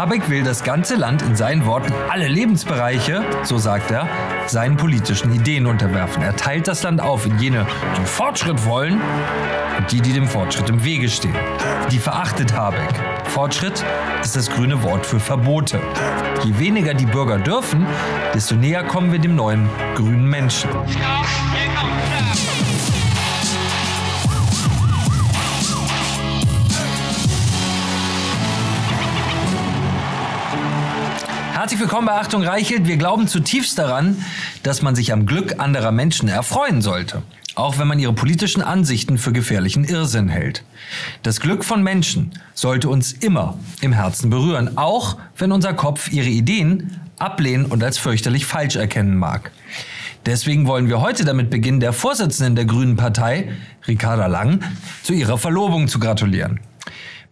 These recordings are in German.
Habeck will das ganze Land in seinen Worten alle Lebensbereiche, so sagt er, seinen politischen Ideen unterwerfen. Er teilt das Land auf in jene, die Fortschritt wollen und die, die dem Fortschritt im Wege stehen. Die verachtet Habeck. Fortschritt ist das grüne Wort für Verbote. Je weniger die Bürger dürfen, desto näher kommen wir dem neuen grünen Menschen. Herzlich willkommen bei Achtung Reichelt. Wir glauben zutiefst daran, dass man sich am Glück anderer Menschen erfreuen sollte. Auch wenn man ihre politischen Ansichten für gefährlichen Irrsinn hält. Das Glück von Menschen sollte uns immer im Herzen berühren, auch wenn unser Kopf ihre Ideen ablehnen und als fürchterlich falsch erkennen mag. Deswegen wollen wir heute damit beginnen, der Vorsitzenden der Grünen Partei, Ricarda Lang, zu ihrer Verlobung zu gratulieren.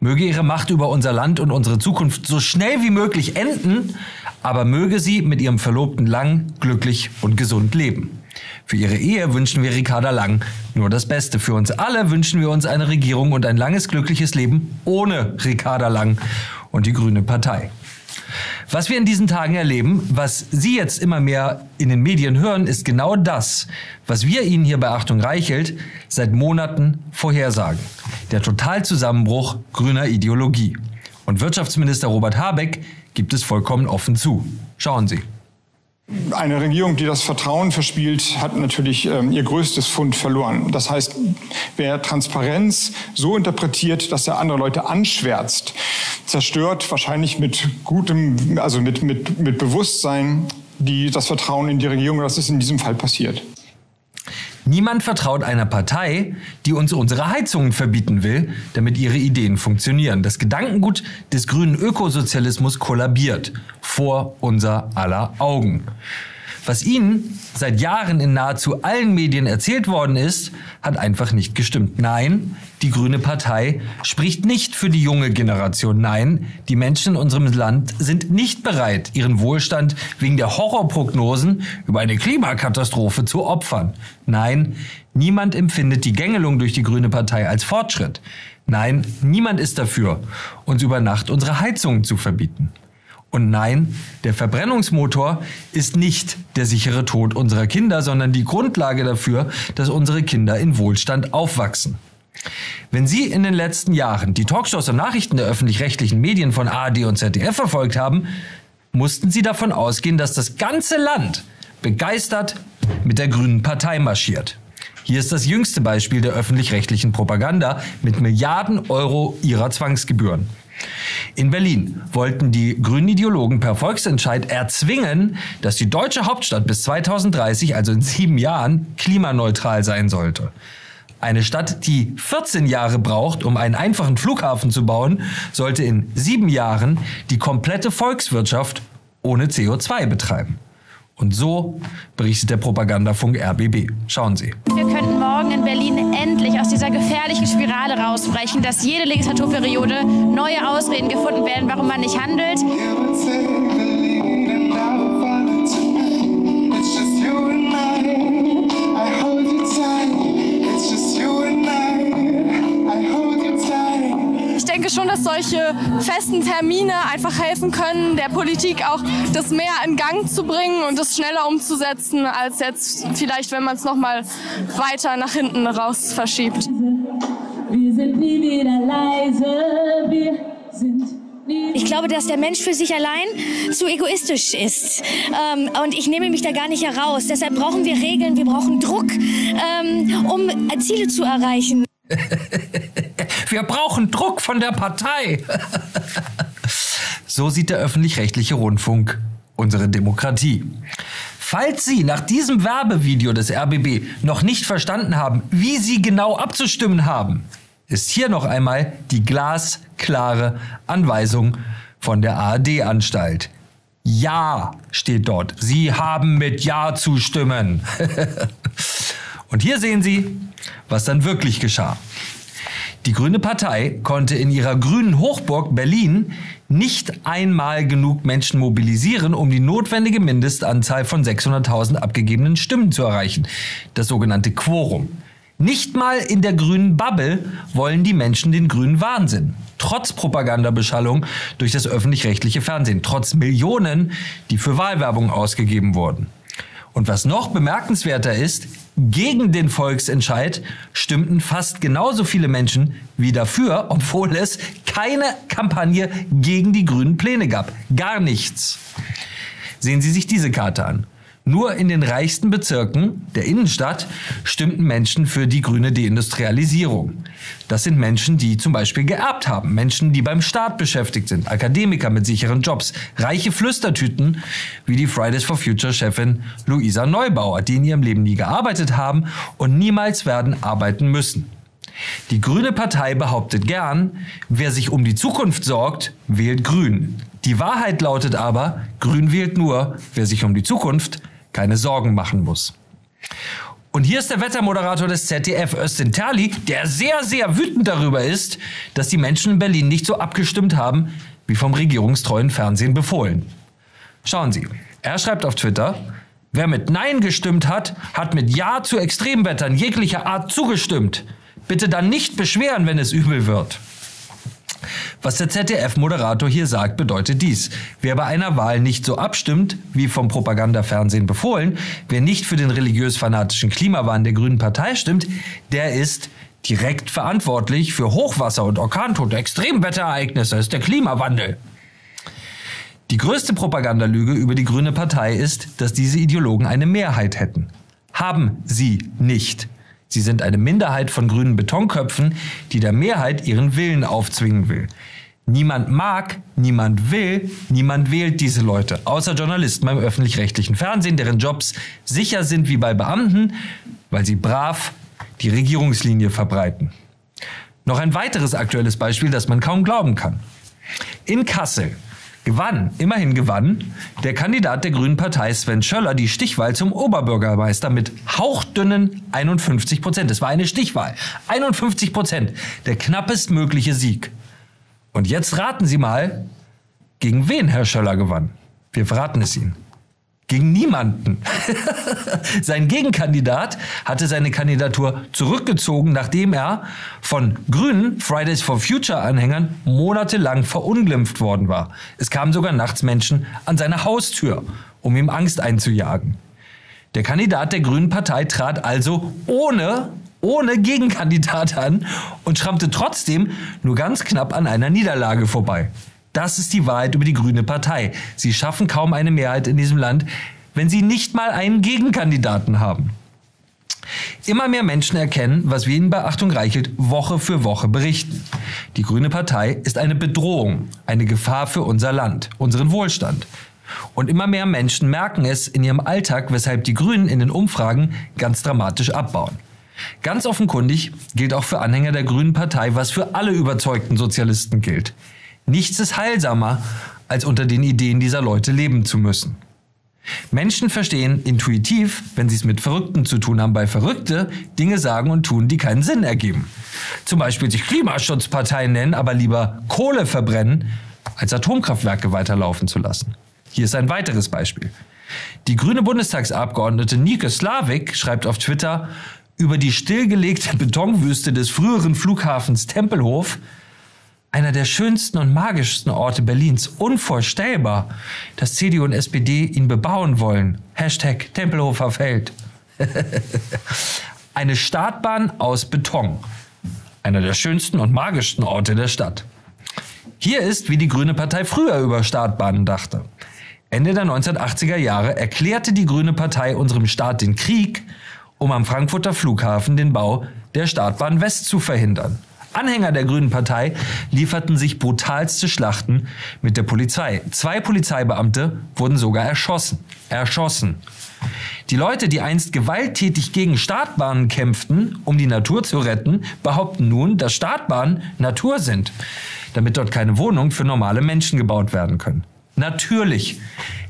Möge ihre Macht über unser Land und unsere Zukunft so schnell wie möglich enden, aber möge sie mit ihrem Verlobten Lang glücklich und gesund leben. Für ihre Ehe wünschen wir Ricarda Lang nur das Beste. Für uns alle wünschen wir uns eine Regierung und ein langes, glückliches Leben ohne Ricarda Lang und die Grüne Partei. Was wir in diesen Tagen erleben, was Sie jetzt immer mehr in den Medien hören, ist genau das, was wir Ihnen hier bei Achtung Reichelt seit Monaten vorhersagen. Der Totalzusammenbruch grüner Ideologie. Und Wirtschaftsminister Robert Habeck gibt es vollkommen offen zu. Schauen Sie. Eine Regierung, die das Vertrauen verspielt, hat natürlich ähm, ihr größtes Fund verloren. Das heißt, wer Transparenz so interpretiert, dass er andere Leute anschwärzt, zerstört wahrscheinlich mit gutem, also mit, mit, mit Bewusstsein die, das Vertrauen in die Regierung. Das ist in diesem Fall passiert. Niemand vertraut einer Partei, die uns unsere Heizungen verbieten will, damit ihre Ideen funktionieren. Das Gedankengut des grünen Ökosozialismus kollabiert vor unser aller Augen. Was ihnen seit Jahren in nahezu allen Medien erzählt worden ist, hat einfach nicht gestimmt. Nein, die Grüne Partei spricht nicht für die junge Generation. Nein, die Menschen in unserem Land sind nicht bereit, ihren Wohlstand wegen der Horrorprognosen über eine Klimakatastrophe zu opfern. Nein, niemand empfindet die Gängelung durch die Grüne Partei als Fortschritt. Nein, niemand ist dafür, uns über Nacht unsere Heizungen zu verbieten. Und nein, der Verbrennungsmotor ist nicht der sichere Tod unserer Kinder, sondern die Grundlage dafür, dass unsere Kinder in Wohlstand aufwachsen. Wenn Sie in den letzten Jahren die Talkshows und Nachrichten der öffentlich-rechtlichen Medien von ARD und ZDF verfolgt haben, mussten Sie davon ausgehen, dass das ganze Land begeistert mit der Grünen Partei marschiert. Hier ist das jüngste Beispiel der öffentlich-rechtlichen Propaganda mit Milliarden Euro ihrer Zwangsgebühren. In Berlin wollten die grünen Ideologen per Volksentscheid erzwingen, dass die deutsche Hauptstadt bis 2030, also in sieben Jahren, klimaneutral sein sollte. Eine Stadt, die 14 Jahre braucht, um einen einfachen Flughafen zu bauen, sollte in sieben Jahren die komplette Volkswirtschaft ohne CO2 betreiben. Und so berichtet der Propagandafunk RBB. Schauen Sie. Wir könnten morgen in Berlin endlich aus dieser gefährlichen Spirale rausbrechen, dass jede Legislaturperiode neue Ausreden gefunden werden, warum man nicht handelt. Dass solche festen Termine einfach helfen können, der Politik auch das mehr in Gang zu bringen und das schneller umzusetzen, als jetzt vielleicht, wenn man es nochmal weiter nach hinten raus verschiebt. Wir sind nie wieder leise, wir sind ich glaube, dass der Mensch für sich allein zu egoistisch ist. Ähm, und ich nehme mich da gar nicht heraus. Deshalb brauchen wir Regeln, wir brauchen Druck, ähm, um Ziele zu erreichen. Wir brauchen Druck von der Partei. so sieht der öffentlich-rechtliche Rundfunk unsere Demokratie. Falls Sie nach diesem Werbevideo des RBB noch nicht verstanden haben, wie Sie genau abzustimmen haben, ist hier noch einmal die glasklare Anweisung von der ARD-Anstalt. Ja steht dort. Sie haben mit Ja zu stimmen. Und hier sehen Sie, was dann wirklich geschah. Die Grüne Partei konnte in ihrer grünen Hochburg Berlin nicht einmal genug Menschen mobilisieren, um die notwendige Mindestanzahl von 600.000 abgegebenen Stimmen zu erreichen, das sogenannte Quorum. Nicht mal in der grünen Bubble wollen die Menschen den grünen Wahnsinn. Trotz Propagandabeschallung durch das öffentlich-rechtliche Fernsehen, trotz Millionen, die für Wahlwerbung ausgegeben wurden. Und was noch bemerkenswerter ist, gegen den Volksentscheid stimmten fast genauso viele Menschen wie dafür, obwohl es keine Kampagne gegen die grünen Pläne gab. Gar nichts. Sehen Sie sich diese Karte an. Nur in den reichsten Bezirken der Innenstadt stimmten Menschen für die grüne Deindustrialisierung. Das sind Menschen, die zum Beispiel geerbt haben, Menschen, die beim Staat beschäftigt sind, Akademiker mit sicheren Jobs, reiche Flüstertüten wie die Fridays for Future Chefin Luisa Neubauer, die in ihrem Leben nie gearbeitet haben und niemals werden arbeiten müssen. Die Grüne Partei behauptet gern, wer sich um die Zukunft sorgt, wählt Grün. Die Wahrheit lautet aber, Grün wählt nur, wer sich um die Zukunft keine Sorgen machen muss. Und hier ist der Wettermoderator des ZDF, Östin Terli, der sehr, sehr wütend darüber ist, dass die Menschen in Berlin nicht so abgestimmt haben, wie vom regierungstreuen Fernsehen befohlen. Schauen Sie, er schreibt auf Twitter, wer mit Nein gestimmt hat, hat mit Ja zu Extremwettern jeglicher Art zugestimmt. Bitte dann nicht beschweren, wenn es übel wird. Was der ZDF-Moderator hier sagt, bedeutet dies. Wer bei einer Wahl nicht so abstimmt, wie vom Propagandafernsehen befohlen, wer nicht für den religiös-fanatischen Klimawahn der Grünen Partei stimmt, der ist direkt verantwortlich für Hochwasser und Orkantote, Extremwetterereignisse, ist der Klimawandel. Die größte Propagandalüge über die Grüne Partei ist, dass diese Ideologen eine Mehrheit hätten. Haben sie nicht. Sie sind eine Minderheit von grünen Betonköpfen, die der Mehrheit ihren Willen aufzwingen will. Niemand mag, niemand will, niemand wählt diese Leute, außer Journalisten beim öffentlich-rechtlichen Fernsehen, deren Jobs sicher sind wie bei Beamten, weil sie brav die Regierungslinie verbreiten. Noch ein weiteres aktuelles Beispiel, das man kaum glauben kann. In Kassel gewann, immerhin gewann, der Kandidat der Grünen Partei Sven Schöller die Stichwahl zum Oberbürgermeister mit hauchdünnen 51 Prozent. Es war eine Stichwahl. 51 Prozent. Der knappest mögliche Sieg. Und jetzt raten Sie mal, gegen wen Herr Schöller gewann. Wir verraten es Ihnen. Gegen niemanden. Sein Gegenkandidat hatte seine Kandidatur zurückgezogen, nachdem er von grünen Fridays for Future Anhängern monatelang verunglimpft worden war. Es kamen sogar nachts Menschen an seine Haustür, um ihm Angst einzujagen. Der Kandidat der Grünen Partei trat also ohne ohne Gegenkandidat an und schrammte trotzdem nur ganz knapp an einer Niederlage vorbei. Das ist die Wahrheit über die Grüne Partei. Sie schaffen kaum eine Mehrheit in diesem Land, wenn sie nicht mal einen Gegenkandidaten haben. Immer mehr Menschen erkennen, was wir ihnen bei Achtung Reichelt Woche für Woche berichten. Die Grüne Partei ist eine Bedrohung, eine Gefahr für unser Land, unseren Wohlstand. Und immer mehr Menschen merken es in ihrem Alltag, weshalb die Grünen in den Umfragen ganz dramatisch abbauen. Ganz offenkundig gilt auch für Anhänger der Grünen Partei, was für alle überzeugten Sozialisten gilt. Nichts ist heilsamer, als unter den Ideen dieser Leute leben zu müssen. Menschen verstehen intuitiv, wenn sie es mit Verrückten zu tun haben, bei Verrückte Dinge sagen und tun, die keinen Sinn ergeben. Zum Beispiel sich Klimaschutzparteien nennen, aber lieber Kohle verbrennen, als Atomkraftwerke weiterlaufen zu lassen. Hier ist ein weiteres Beispiel. Die grüne Bundestagsabgeordnete Nike Slavik schreibt auf Twitter über die stillgelegte Betonwüste des früheren Flughafens Tempelhof, einer der schönsten und magischsten Orte Berlins. Unvorstellbar, dass CDU und SPD ihn bebauen wollen. Hashtag Tempelhofer Feld. Eine Startbahn aus Beton. Einer der schönsten und magischsten Orte der Stadt. Hier ist, wie die Grüne Partei früher über Startbahnen dachte. Ende der 1980er Jahre erklärte die Grüne Partei unserem Staat den Krieg, um am Frankfurter Flughafen den Bau der Startbahn West zu verhindern. Anhänger der Grünen Partei lieferten sich brutalste Schlachten mit der Polizei. Zwei Polizeibeamte wurden sogar erschossen. Erschossen. Die Leute, die einst gewalttätig gegen Startbahnen kämpften, um die Natur zu retten, behaupten nun, dass Startbahnen Natur sind, damit dort keine Wohnungen für normale Menschen gebaut werden können. Natürlich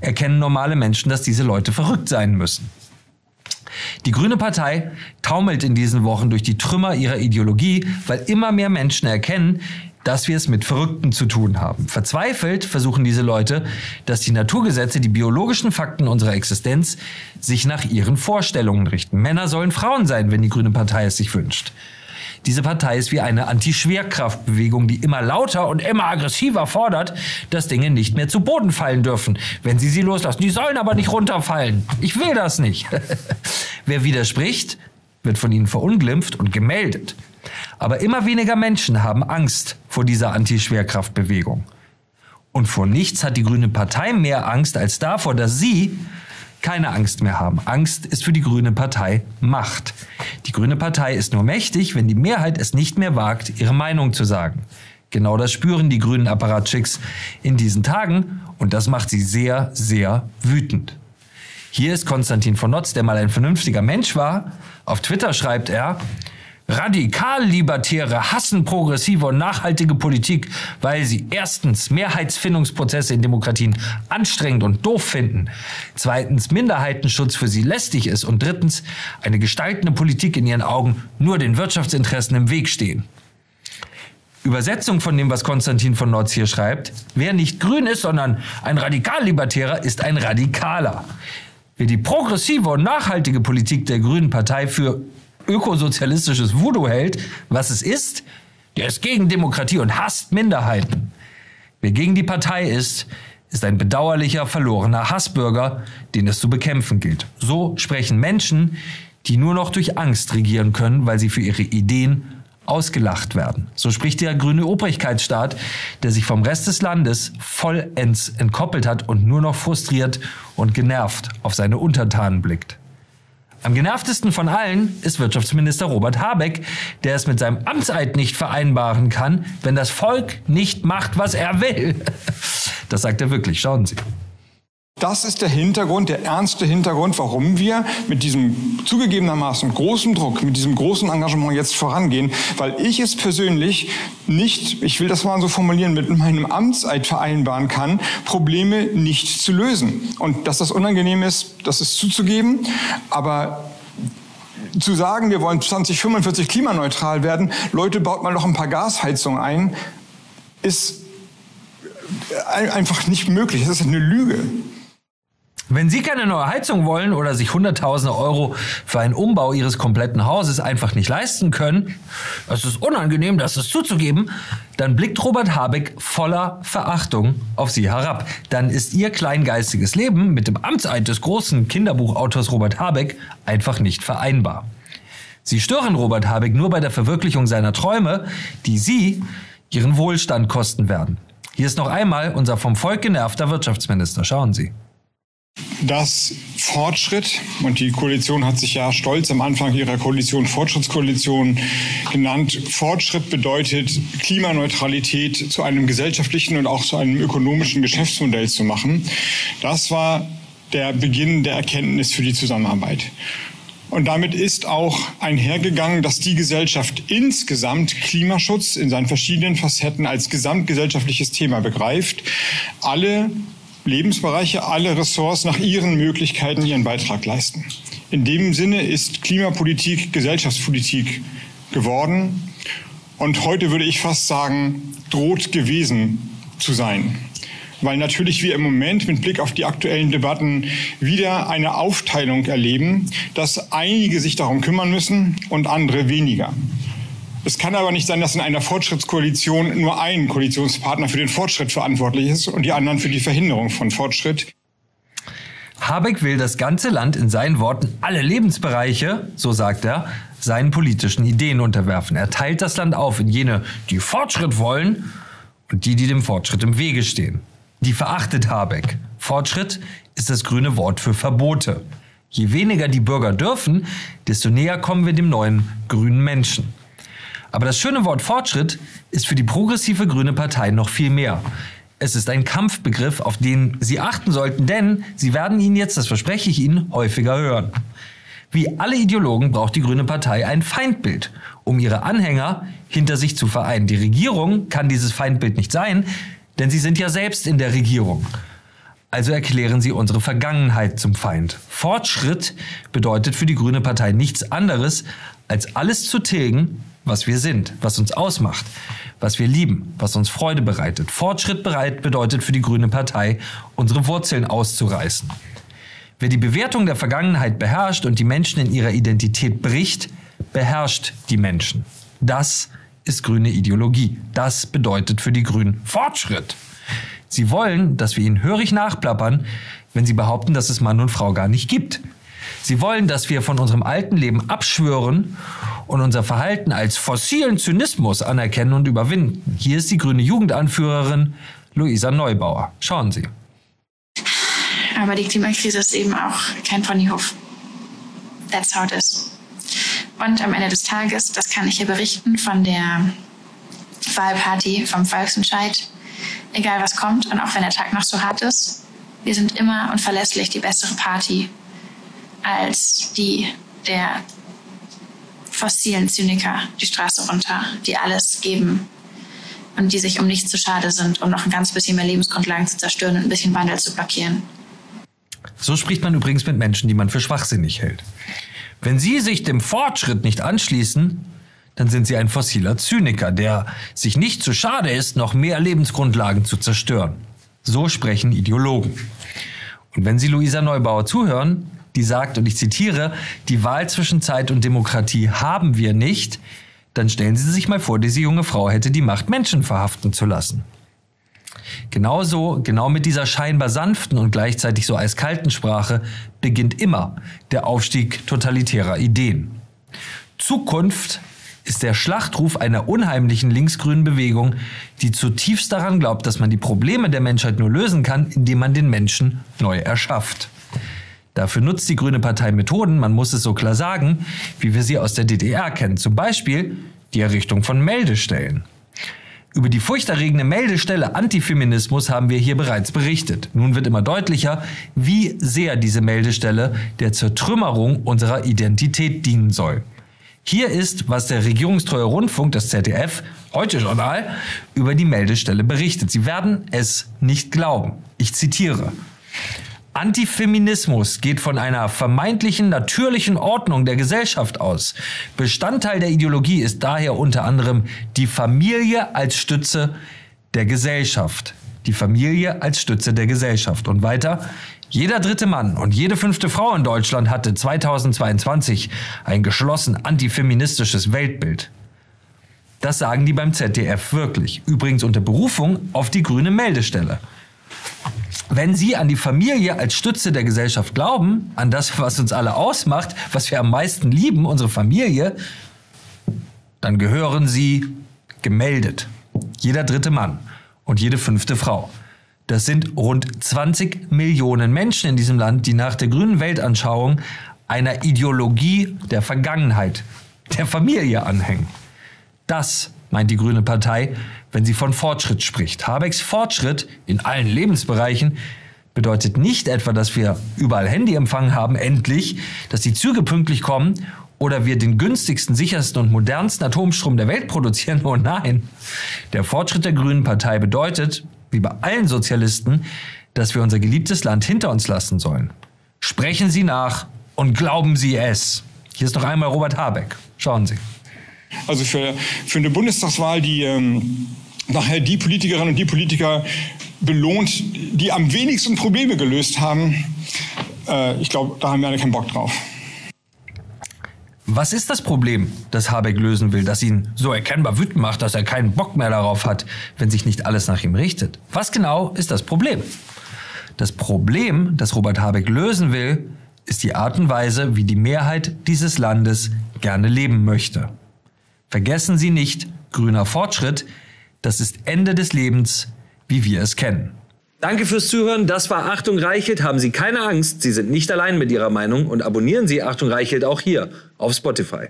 erkennen normale Menschen, dass diese Leute verrückt sein müssen. Die Grüne Partei taumelt in diesen Wochen durch die Trümmer ihrer Ideologie, weil immer mehr Menschen erkennen, dass wir es mit Verrückten zu tun haben. Verzweifelt versuchen diese Leute, dass die Naturgesetze, die biologischen Fakten unserer Existenz, sich nach ihren Vorstellungen richten. Männer sollen Frauen sein, wenn die Grüne Partei es sich wünscht. Diese Partei ist wie eine Anti-Schwerkraftbewegung, die immer lauter und immer aggressiver fordert, dass Dinge nicht mehr zu Boden fallen dürfen, wenn sie sie loslassen. Die sollen aber nicht runterfallen. Ich will das nicht. Wer widerspricht, wird von ihnen verunglimpft und gemeldet. Aber immer weniger Menschen haben Angst vor dieser Anti-Schwerkraftbewegung. Und vor nichts hat die Grüne Partei mehr Angst als davor, dass sie keine Angst mehr haben. Angst ist für die Grüne Partei Macht. Die Grüne Partei ist nur mächtig, wenn die Mehrheit es nicht mehr wagt, ihre Meinung zu sagen. Genau das spüren die grünen Apparatschicks in diesen Tagen und das macht sie sehr, sehr wütend. Hier ist Konstantin von Notz, der mal ein vernünftiger Mensch war. Auf Twitter schreibt er, Radikal-Libertäre hassen progressive und nachhaltige Politik, weil sie erstens Mehrheitsfindungsprozesse in Demokratien anstrengend und doof finden, zweitens Minderheitenschutz für sie lästig ist und drittens eine gestaltende Politik in ihren Augen nur den Wirtschaftsinteressen im Weg stehen. Übersetzung von dem, was Konstantin von Notz hier schreibt, wer nicht grün ist, sondern ein Radikal-Libertärer, ist ein Radikaler. Wer die progressive und nachhaltige Politik der Grünen Partei für ökosozialistisches Voodoo hält, was es ist, der ist gegen Demokratie und hasst Minderheiten. Wer gegen die Partei ist, ist ein bedauerlicher, verlorener Hassbürger, den es zu bekämpfen gilt. So sprechen Menschen, die nur noch durch Angst regieren können, weil sie für ihre Ideen ausgelacht werden. So spricht der grüne Obrigkeitsstaat, der sich vom Rest des Landes vollends entkoppelt hat und nur noch frustriert und genervt auf seine Untertanen blickt. Am genervtesten von allen ist Wirtschaftsminister Robert Habeck, der es mit seinem Amtseid nicht vereinbaren kann, wenn das Volk nicht macht, was er will. Das sagt er wirklich, schauen Sie. Das ist der Hintergrund, der ernste Hintergrund, warum wir mit diesem zugegebenermaßen großen Druck, mit diesem großen Engagement jetzt vorangehen, weil ich es persönlich nicht, ich will das mal so formulieren, mit meinem Amtseid vereinbaren kann, Probleme nicht zu lösen. Und dass das unangenehm ist, das ist zuzugeben, aber zu sagen, wir wollen 2045 klimaneutral werden, Leute, baut mal noch ein paar Gasheizungen ein, ist einfach nicht möglich. Das ist eine Lüge. Wenn Sie keine neue Heizung wollen oder sich hunderttausende Euro für einen Umbau Ihres kompletten Hauses einfach nicht leisten können, es ist unangenehm, das ist zuzugeben, dann blickt Robert Habeck voller Verachtung auf Sie herab. Dann ist Ihr kleingeistiges Leben mit dem Amtseid des großen Kinderbuchautors Robert Habeck einfach nicht vereinbar. Sie stören Robert Habeck nur bei der Verwirklichung seiner Träume, die Sie Ihren Wohlstand kosten werden. Hier ist noch einmal unser vom Volk genervter Wirtschaftsminister. Schauen Sie dass Fortschritt, und die Koalition hat sich ja stolz am Anfang ihrer Koalition Fortschrittskoalition genannt, Fortschritt bedeutet Klimaneutralität zu einem gesellschaftlichen und auch zu einem ökonomischen Geschäftsmodell zu machen. Das war der Beginn der Erkenntnis für die Zusammenarbeit. Und damit ist auch einhergegangen, dass die Gesellschaft insgesamt Klimaschutz in seinen verschiedenen Facetten als gesamtgesellschaftliches Thema begreift. Alle Lebensbereiche, alle Ressorts nach ihren Möglichkeiten ihren Beitrag leisten. In dem Sinne ist Klimapolitik Gesellschaftspolitik geworden und heute würde ich fast sagen, droht gewesen zu sein. Weil natürlich wir im Moment mit Blick auf die aktuellen Debatten wieder eine Aufteilung erleben, dass einige sich darum kümmern müssen und andere weniger. Es kann aber nicht sein, dass in einer Fortschrittskoalition nur ein Koalitionspartner für den Fortschritt verantwortlich ist und die anderen für die Verhinderung von Fortschritt. Habeck will das ganze Land in seinen Worten alle Lebensbereiche, so sagt er, seinen politischen Ideen unterwerfen. Er teilt das Land auf in jene, die Fortschritt wollen und die, die dem Fortschritt im Wege stehen. Die verachtet Habeck. Fortschritt ist das grüne Wort für Verbote. Je weniger die Bürger dürfen, desto näher kommen wir dem neuen grünen Menschen. Aber das schöne Wort Fortschritt ist für die progressive Grüne Partei noch viel mehr. Es ist ein Kampfbegriff, auf den Sie achten sollten, denn Sie werden ihn jetzt, das verspreche ich Ihnen, häufiger hören. Wie alle Ideologen braucht die Grüne Partei ein Feindbild, um ihre Anhänger hinter sich zu vereinen. Die Regierung kann dieses Feindbild nicht sein, denn sie sind ja selbst in der Regierung. Also erklären sie unsere Vergangenheit zum Feind. Fortschritt bedeutet für die Grüne Partei nichts anderes, als alles zu tilgen, was wir sind, was uns ausmacht, was wir lieben, was uns Freude bereitet. Fortschritt bereit bedeutet für die Grüne Partei, unsere Wurzeln auszureißen. Wer die Bewertung der Vergangenheit beherrscht und die Menschen in ihrer Identität bricht, beherrscht die Menschen. Das ist grüne Ideologie. Das bedeutet für die Grünen Fortschritt. Sie wollen, dass wir ihnen hörig nachplappern, wenn sie behaupten, dass es Mann und Frau gar nicht gibt. Sie wollen, dass wir von unserem alten Leben abschwören und unser Verhalten als fossilen Zynismus anerkennen und überwinden. Hier ist die grüne Jugendanführerin Luisa Neubauer. Schauen Sie. Aber die Klimakrise ist eben auch kein Ponyhof. That's how it is. Und am Ende des Tages, das kann ich hier berichten von der Wahlparty vom Volksentscheid, egal was kommt und auch wenn der Tag noch so hart ist, wir sind immer und verlässlich die bessere Party als die der fossilen Zyniker die Straße runter, die alles geben und die sich um nichts zu schade sind, um noch ein ganz bisschen mehr Lebensgrundlagen zu zerstören und ein bisschen Wandel zu blockieren. So spricht man übrigens mit Menschen, die man für schwachsinnig hält. Wenn Sie sich dem Fortschritt nicht anschließen, dann sind Sie ein fossiler Zyniker, der sich nicht zu schade ist, noch mehr Lebensgrundlagen zu zerstören. So sprechen Ideologen. Und wenn Sie Luisa Neubauer zuhören, die sagt, und ich zitiere, die Wahl zwischen Zeit und Demokratie haben wir nicht, dann stellen Sie sich mal vor, diese junge Frau hätte die Macht, Menschen verhaften zu lassen. Genauso, genau mit dieser scheinbar sanften und gleichzeitig so eiskalten Sprache beginnt immer der Aufstieg totalitärer Ideen. Zukunft ist der Schlachtruf einer unheimlichen linksgrünen Bewegung, die zutiefst daran glaubt, dass man die Probleme der Menschheit nur lösen kann, indem man den Menschen neu erschafft. Dafür nutzt die Grüne Partei Methoden, man muss es so klar sagen, wie wir sie aus der DDR kennen. Zum Beispiel die Errichtung von Meldestellen. Über die furchterregende Meldestelle Antifeminismus haben wir hier bereits berichtet. Nun wird immer deutlicher, wie sehr diese Meldestelle der Zertrümmerung unserer Identität dienen soll. Hier ist, was der regierungstreue Rundfunk, das ZDF, heute Journal, über die Meldestelle berichtet. Sie werden es nicht glauben. Ich zitiere. Antifeminismus geht von einer vermeintlichen natürlichen Ordnung der Gesellschaft aus. Bestandteil der Ideologie ist daher unter anderem die Familie als Stütze der Gesellschaft. Die Familie als Stütze der Gesellschaft. Und weiter, jeder dritte Mann und jede fünfte Frau in Deutschland hatte 2022 ein geschlossen antifeministisches Weltbild. Das sagen die beim ZDF wirklich. Übrigens unter Berufung auf die grüne Meldestelle. Wenn Sie an die Familie als Stütze der Gesellschaft glauben, an das, was uns alle ausmacht, was wir am meisten lieben, unsere Familie, dann gehören Sie gemeldet. Jeder dritte Mann und jede fünfte Frau. Das sind rund 20 Millionen Menschen in diesem Land, die nach der grünen Weltanschauung einer Ideologie der Vergangenheit, der Familie anhängen. Das meint die Grüne Partei, wenn sie von Fortschritt spricht. Habecks Fortschritt in allen Lebensbereichen bedeutet nicht etwa, dass wir überall Handyempfang haben, endlich, dass die Züge pünktlich kommen oder wir den günstigsten, sichersten und modernsten Atomstrom der Welt produzieren. Oh nein. Der Fortschritt der Grünen Partei bedeutet, wie bei allen Sozialisten, dass wir unser geliebtes Land hinter uns lassen sollen. Sprechen Sie nach und glauben Sie es. Hier ist noch einmal Robert Habeck. Schauen Sie. Also für, für eine Bundestagswahl, die ähm, nachher die Politikerinnen und die Politiker belohnt, die am wenigsten Probleme gelöst haben, äh, ich glaube, da haben wir alle keinen Bock drauf. Was ist das Problem, das Habeck lösen will, das ihn so erkennbar wütend macht, dass er keinen Bock mehr darauf hat, wenn sich nicht alles nach ihm richtet? Was genau ist das Problem? Das Problem, das Robert Habeck lösen will, ist die Art und Weise, wie die Mehrheit dieses Landes gerne leben möchte. Vergessen Sie nicht, grüner Fortschritt, das ist Ende des Lebens, wie wir es kennen. Danke fürs Zuhören. Das war Achtung Reichelt. Haben Sie keine Angst, Sie sind nicht allein mit Ihrer Meinung und abonnieren Sie Achtung Reichelt auch hier auf Spotify.